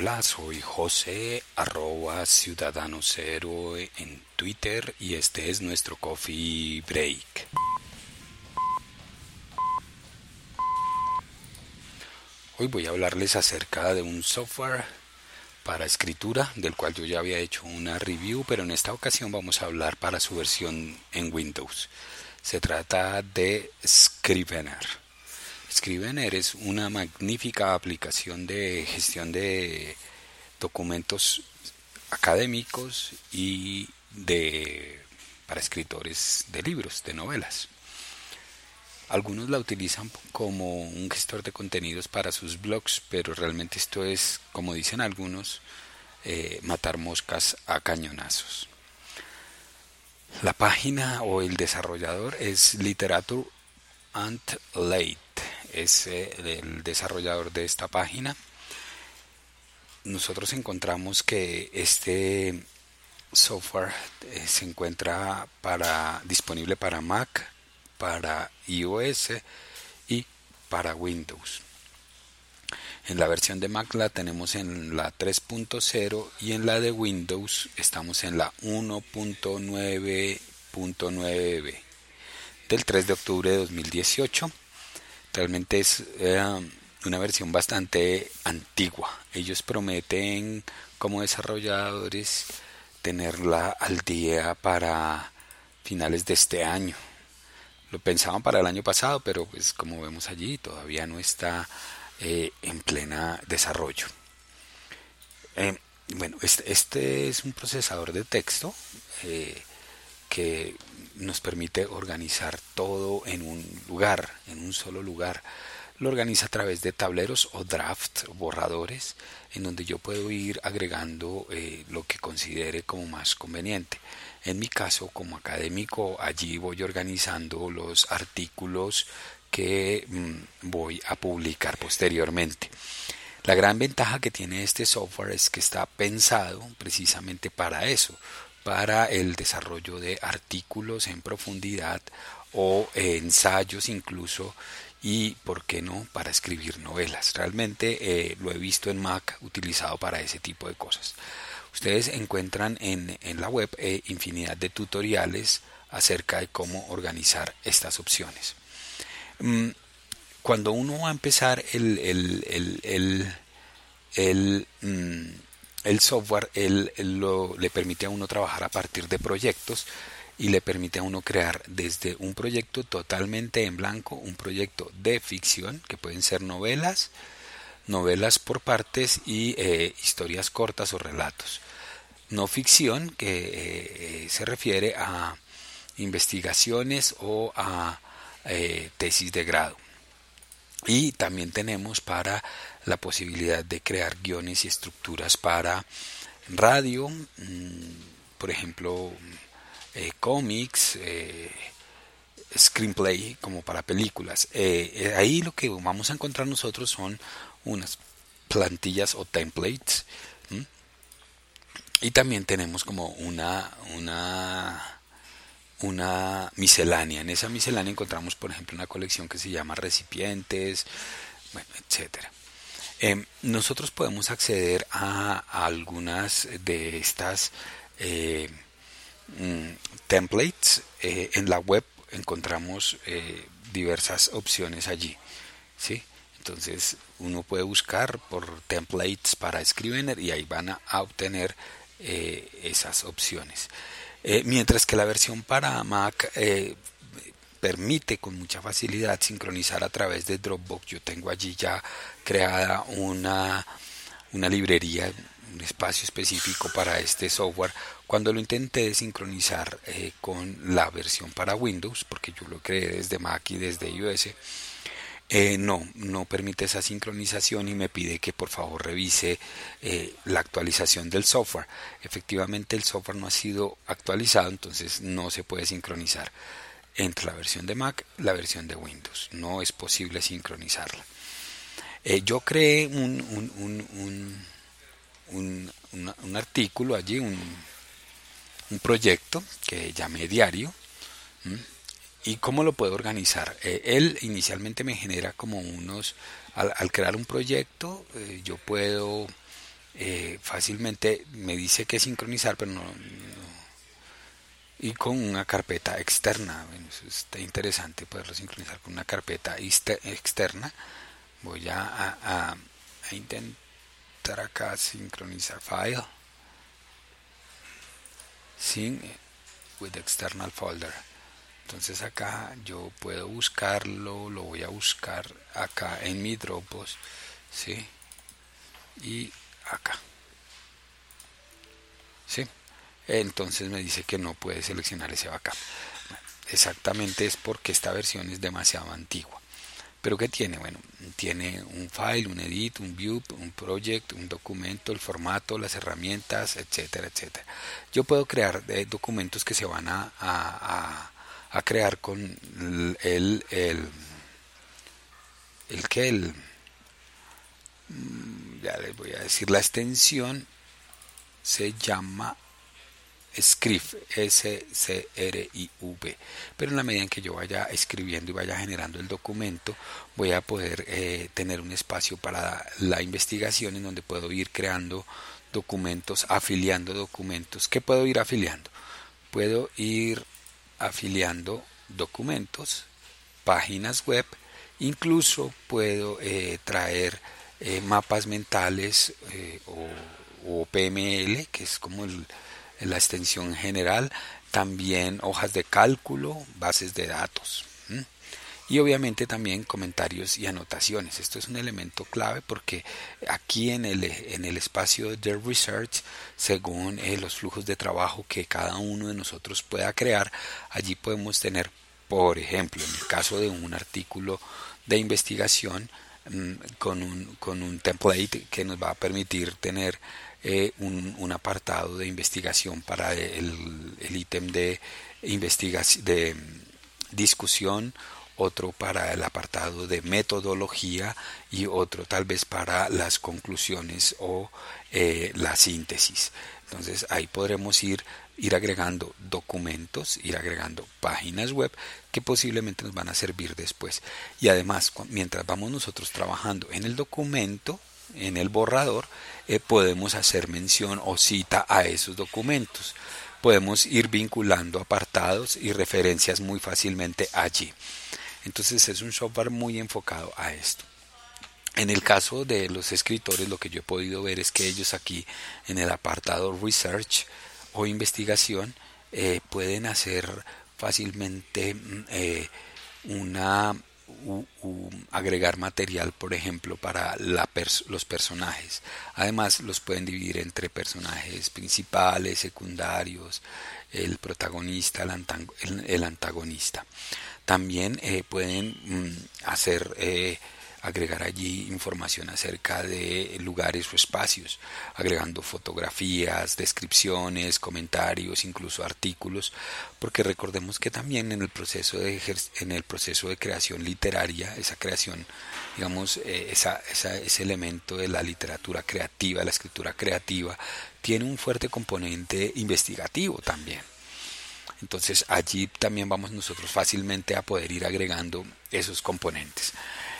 Hola, soy José, arroba en Twitter y este es nuestro coffee break. Hoy voy a hablarles acerca de un software para escritura del cual yo ya había hecho una review, pero en esta ocasión vamos a hablar para su versión en Windows. Se trata de Scrivener. Scrivener es una magnífica aplicación de gestión de documentos académicos y de para escritores de libros, de novelas. Algunos la utilizan como un gestor de contenidos para sus blogs, pero realmente esto es, como dicen algunos, eh, matar moscas a cañonazos. La página o el desarrollador es Literature and Late es el desarrollador de esta página. Nosotros encontramos que este software eh, se encuentra para disponible para Mac, para iOS y para Windows. En la versión de Mac la tenemos en la 3.0 y en la de Windows estamos en la 1.9.9b del 3 de octubre de 2018 Realmente es eh, una versión bastante antigua. Ellos prometen como desarrolladores tenerla al día para finales de este año. Lo pensaban para el año pasado, pero pues como vemos allí todavía no está eh, en plena desarrollo. Eh, bueno, este, este, es un procesador de texto que nos permite organizar todo en un lugar, en un solo lugar. Lo organiza a través de tableros o draft, borradores, en donde yo puedo ir agregando eh, lo que considere como más conveniente. En mi caso, como académico, allí voy organizando los artículos que mm, voy a publicar posteriormente. La gran ventaja que tiene este software es que está pensado precisamente para eso, para el desarrollo de artículos en profundidad o ensayos incluso y, ¿por qué no?, para escribir novelas. Realmente eh, lo he visto en Mac utilizado para ese tipo de cosas. Ustedes encuentran en, en la web eh, infinidad de tutoriales acerca de cómo organizar estas opciones. Mm, cuando uno va a empezar el, el, el, el mm, el software lo, le permite a uno trabajar a partir de proyectos y le permite a uno crear desde un proyecto totalmente en blanco, un proyecto de ficción, que pueden ser novelas, novelas por partes y eh, historias cortas o relatos. No ficción, que eh, se refiere a investigaciones o a eh, tesis de grado. Y también tenemos para la posibilidad de crear guiones y estructuras para radio, mm, por ejemplo, eh, cómics, eh, screenplay como para películas. Eh, ahí lo que vamos a encontrar nosotros son unas plantillas o templates y también tenemos como una una una miscelánea. En esa miscelánea encontramos, por ejemplo, una colección que se llama recipientes, bueno, etcétera. Em, nosotros podemos acceder a, algunas de estas eh, mm, templates. Eh, en la web encontramos eh, diversas opciones allí. ¿sí? Entonces uno puede buscar por templates para Scrivener y ahí van a, obtener esas opciones. Mientras que la versión para Mac permite con mucha facilidad sincronizar a través de Dropbox. Yo tengo allí ya creada una, una librería, un espacio específico para este software. Cuando lo intenté sincronizar eh, con la versión para Windows, porque yo lo creé desde Mac y desde iOS, eh, no, no permite esa sincronización y me pide que por favor revise eh, la actualización del software. Efectivamente el software no ha sido actualizado, entonces no se puede sincronizar entre la versión de Mac y la versión de Windows. No es posible sincronizarla. Eh, yo creé un, un, un, un artículo allí, un, proyecto que llamé diario. ¿Y cómo lo puedo organizar? Eh, él inicialmente me genera como unos, al, crear un proyecto, eh, yo puedo eh, fácilmente me dice que sincronizar, pero no, y con una carpeta externa. Está interesante poderlo sincronizar con una carpeta externa. Voy a, a, intentar acá sincronizar file. Sin with external folder. Entonces acá yo puedo buscarlo, lo voy a buscar acá en mi Dropbox, ¿sí? Y acá. ¿Sí? Entonces me dice que no puede seleccionar ese backup. exactamente es porque esta versión es demasiado antigua. Pero ¿qué tiene? Bueno, tiene un file, un edit, un view, un project, un documento, el formato, las herramientas, etcétera, etcétera. Yo puedo crear eh, documentos que se van a, a, a, crear con el, el, el que el, mm, ya les voy a decir, la extensión se llama Scriv, S-C-R-I-V. Pero en la medida en que yo vaya escribiendo y vaya generando el documento, voy a poder eh, tener un espacio para la investigación en donde puedo ir creando documentos, afiliando documentos. ¿Qué puedo ir afiliando? Puedo ir afiliando documentos, páginas web, incluso puedo eh, traer eh, mapas mentales o, o PML, que es como el la extensión general, también hojas de cálculo, bases de datos. Y obviamente también comentarios y anotaciones. Esto es un elemento clave porque aquí en el, en el espacio de research, según eh, los flujos de trabajo que cada uno de nosotros pueda crear, allí podemos tener, por ejemplo, en el caso de un artículo de investigación, mm, con un, con un template que nos va a permitir tener eh, un, apartado de investigación para el, ítem de investigación de discusión otro para el apartado de metodología y otro tal vez para las conclusiones o eh, la síntesis. Entonces ahí podremos ir, ir agregando documentos, ir agregando páginas web que posiblemente nos van a servir después. Y además, mientras vamos nosotros trabajando en el documento, en el borrador, eh, podemos hacer mención o cita a esos documentos. Podemos ir vinculando apartados y referencias muy fácilmente allí. Entonces es un software muy enfocado a esto. En el caso de los escritores, lo que yo he podido ver es que ellos aquí en el apartado Research o investigación eh, pueden hacer fácilmente mm, eh, una agregar material, por ejemplo, para los personajes. Además, los pueden dividir entre personajes principales, secundarios, el protagonista, el, antagonista. También eh, pueden mm, hacer eh, agregar allí información acerca de lugares o espacios, agregando fotografías, descripciones, comentarios, incluso artículos, porque recordemos que también en el proceso de en el proceso de creación literaria, esa creación, digamos, eh, esa, ese elemento de la literatura creativa, la escritura creativa, tiene un fuerte componente investigativo también. Entonces allí también vamos nosotros fácilmente a poder ir agregando esos componentes.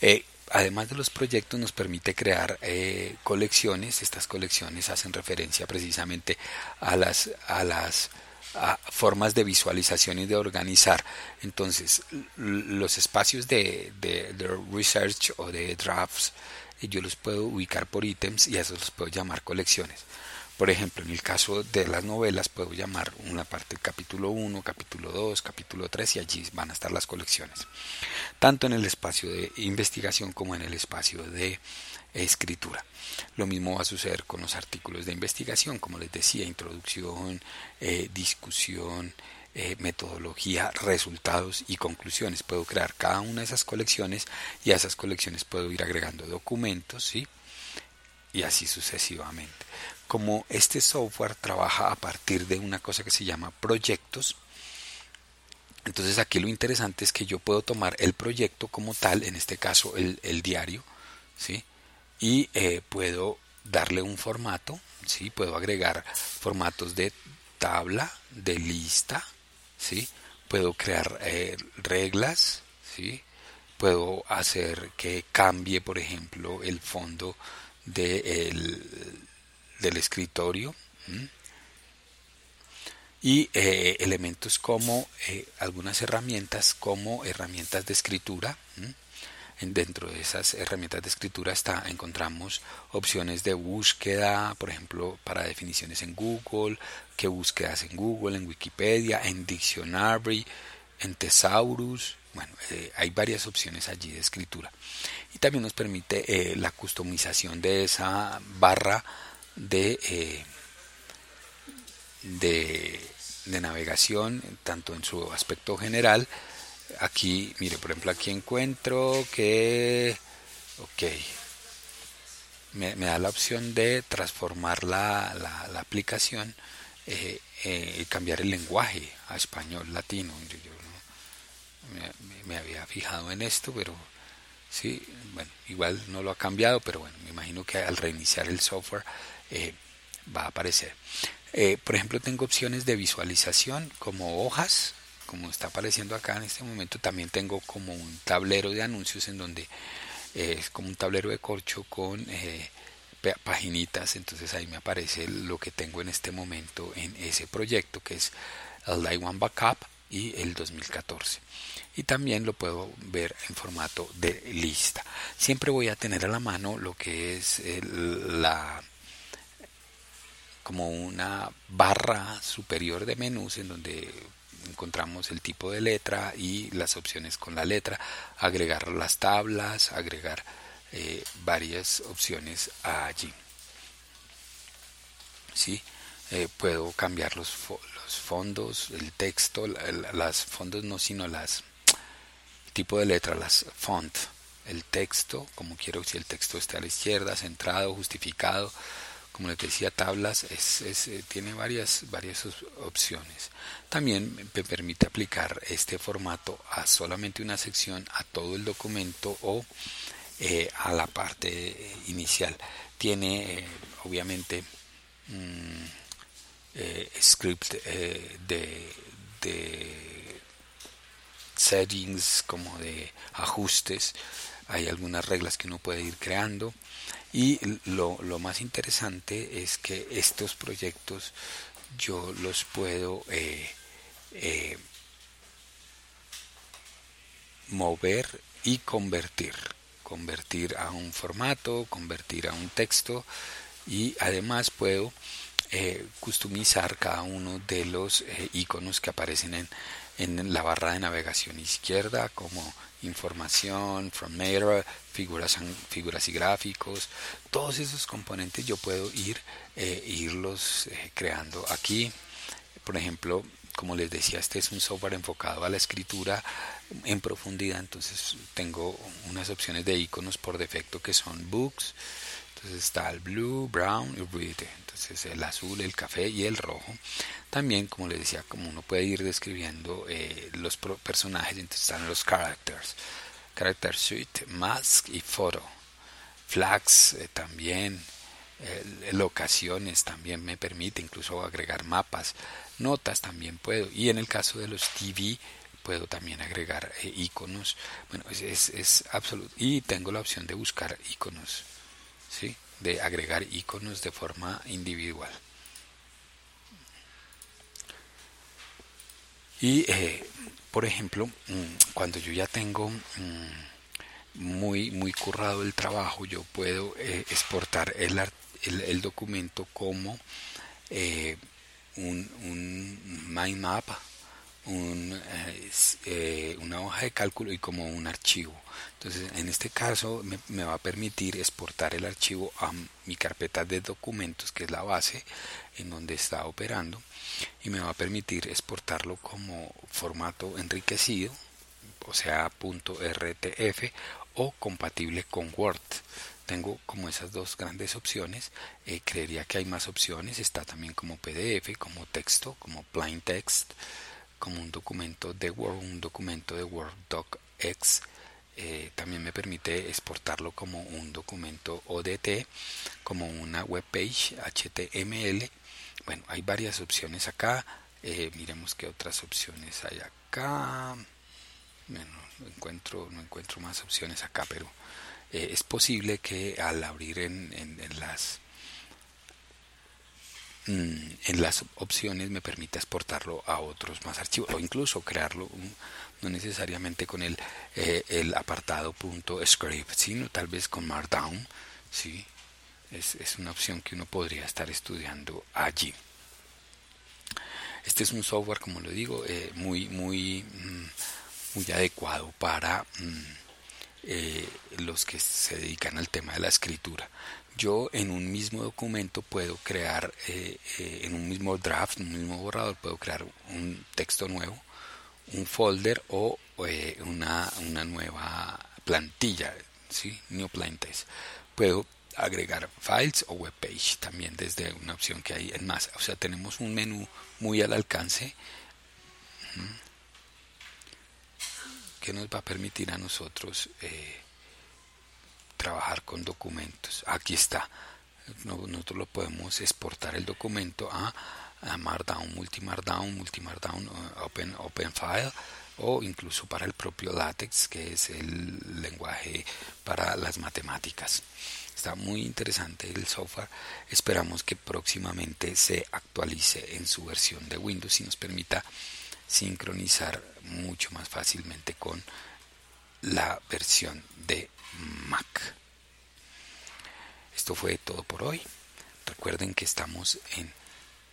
Eh, además de los proyectos nos permite crear eh, colecciones. Estas colecciones hacen referencia precisamente a las, a las formas de visualización y de organizar. Entonces, los espacios de, de, research o de drafts, eh, yo los puedo ubicar por ítems y a esos los puedo llamar colecciones. Por ejemplo, en el caso de las novelas puedo llamar una parte capítulo 1, capítulo 2, capítulo 3 y allí van a estar las colecciones. Tanto en el espacio de investigación como en el espacio de escritura. Lo mismo va a suceder con los artículos de investigación, como les decía, introducción, eh, discusión, eh, metodología, resultados y conclusiones. Puedo crear cada una de esas colecciones y a esas colecciones puedo ir agregando documentos, ¿sí? Y así sucesivamente como este software trabaja a partir de una cosa que se llama proyectos, entonces aquí lo interesante es que yo puedo tomar el proyecto como tal, en este caso el, diario, ¿sí? y eh, puedo darle un formato, ¿sí? puedo agregar formatos de tabla, de lista, ¿sí? puedo crear eh, reglas, ¿sí? puedo hacer que cambie, por ejemplo, el fondo de el, del escritorio y eh, elementos como eh, algunas herramientas como herramientas de escritura dentro de esas herramientas de escritura está encontramos opciones de búsqueda por ejemplo para definiciones en Google qué búsquedas en Google en Wikipedia en Dictionary en Thesaurus bueno eh, hay varias opciones allí de escritura. Y también nos permite la customización de esa barra de de, navegación, tanto en su aspecto general. Aquí, mire, por ejemplo, aquí encuentro que, ok, me, da la opción de transformar la, la, aplicación eh, eh, y cambiar el lenguaje a español latino. Yo, me, había fijado en esto, pero sí, bueno, igual no lo ha cambiado, pero bueno, me imagino que al reiniciar el software eh, va a aparecer. Eh, por ejemplo, tengo opciones de visualización como hojas, como está apareciendo acá en este momento. También tengo como un tablero de anuncios en donde eh, es como un tablero de corcho con paginitas. Entonces ahí me aparece lo que tengo en este momento en ese proyecto que es el One Backup y el 2014 y también lo puedo ver en formato de lista. Siempre voy a tener a la mano lo que es la como una barra superior de menús en donde encontramos el tipo de letra y las opciones con la letra, agregar las tablas, agregar eh, varias opciones allí. ¿Sí? Eh, puedo cambiar los, los, fondos, el texto, las fondos no, sino las tipo de letra, las font, el texto, como quiero si el texto está a la izquierda, centrado, justificado, como les decía, tablas es, eh, tiene varias, varias opciones. También me permite aplicar este formato a solamente una sección, a todo el documento o eh, a la parte eh, inicial. Tiene obviamente mm, script de, de settings como de ajustes. Hay algunas reglas que uno puede ir creando y lo, lo más interesante es que estos proyectos yo los puedo eh, eh, mover y convertir. Convertir a un formato, convertir a un texto y además puedo eh, customizar cada uno de los iconos que aparecen en, en la barra de navegación izquierda como información, from figuras, figuras y gráficos, todos esos componentes yo puedo ir eh, irlos eh, creando aquí. Por ejemplo, como les decía, este es un software enfocado a la escritura en profundidad, entonces tengo unas opciones de iconos por defecto que son books, entonces está el blue, brown y red, entonces el azul, el café y el rojo. También, como les decía, como uno puede ir describiendo eh, los personajes, entonces están los characters, character suite, mask y photo, flags eh, también, locaciones también me permite, incluso agregar mapas, notas también puedo, y en el caso de los TV puedo también agregar eh, iconos, bueno, es, es absoluto, y tengo la opción de buscar iconos ¿sí? de agregar iconos de forma individual. Y, eh, por ejemplo, mm, cuando yo ya tengo mm, muy, muy currado el trabajo, yo puedo eh, exportar el, el, documento como eh, un, un mind map un, eh, una hoja de cálculo y como un archivo. Entonces, en este caso me, me, va a permitir exportar el archivo a mi carpeta de documentos, que es la base en donde está operando, y me va a permitir exportarlo como formato enriquecido, o sea, .rtf o compatible con Word. Tengo como esas dos grandes opciones. Eh, creería que hay más opciones. Está también como PDF, como texto, como plain text como un documento de Word, un documento de Word DocX. Eh, también me permite exportarlo como un documento ODT, como una web page HTML. Bueno, hay varias opciones acá. Eh, miremos qué otras opciones hay acá. Bueno, no encuentro, no encuentro más opciones acá, pero eh, es posible que al abrir en, las en las opciones me permita exportarlo a otros más archivos o incluso crearlo no necesariamente con el, eh, apartado .script sino tal vez con markdown ¿sí? es, es una opción que uno podría estar estudiando allí este es un software como lo digo eh, muy muy mm, muy adecuado para mm, eh, los que se dedican al tema de la escritura. Yo en un mismo documento puedo crear, eh, eh, en un mismo draft, en un mismo borrador, puedo crear un texto nuevo, un folder o una, una, nueva plantilla, ¿sí? New Plain Text. Puedo agregar files o web page también desde una opción que hay en más. O sea, tenemos un menú muy al alcance que nos va a permitir a nosotros eh, trabajar con documentos. Aquí está. Nosotros lo podemos exportar el documento a, Markdown, Multimarkdown, Multimarkdown, uh, Open, Open File o incluso para el propio LaTeX, que es el lenguaje para las matemáticas. Está muy interesante el software. Esperamos que próximamente se actualice en su versión de Windows y nos permita sincronizar mucho más fácilmente con la versión de Esto fue todo por hoy. Recuerden que estamos en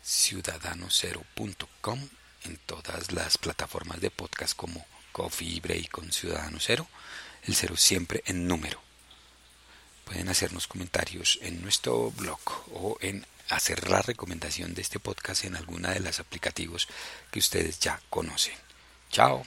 ciudadanocero.com en todas las plataformas de podcast como Coffee Break con Ciudadano Cero, el cero siempre en número. Pueden hacernos comentarios en nuestro blog o en hacer la recomendación de este podcast en alguna de las aplicativos que ustedes ya conocen. Chao.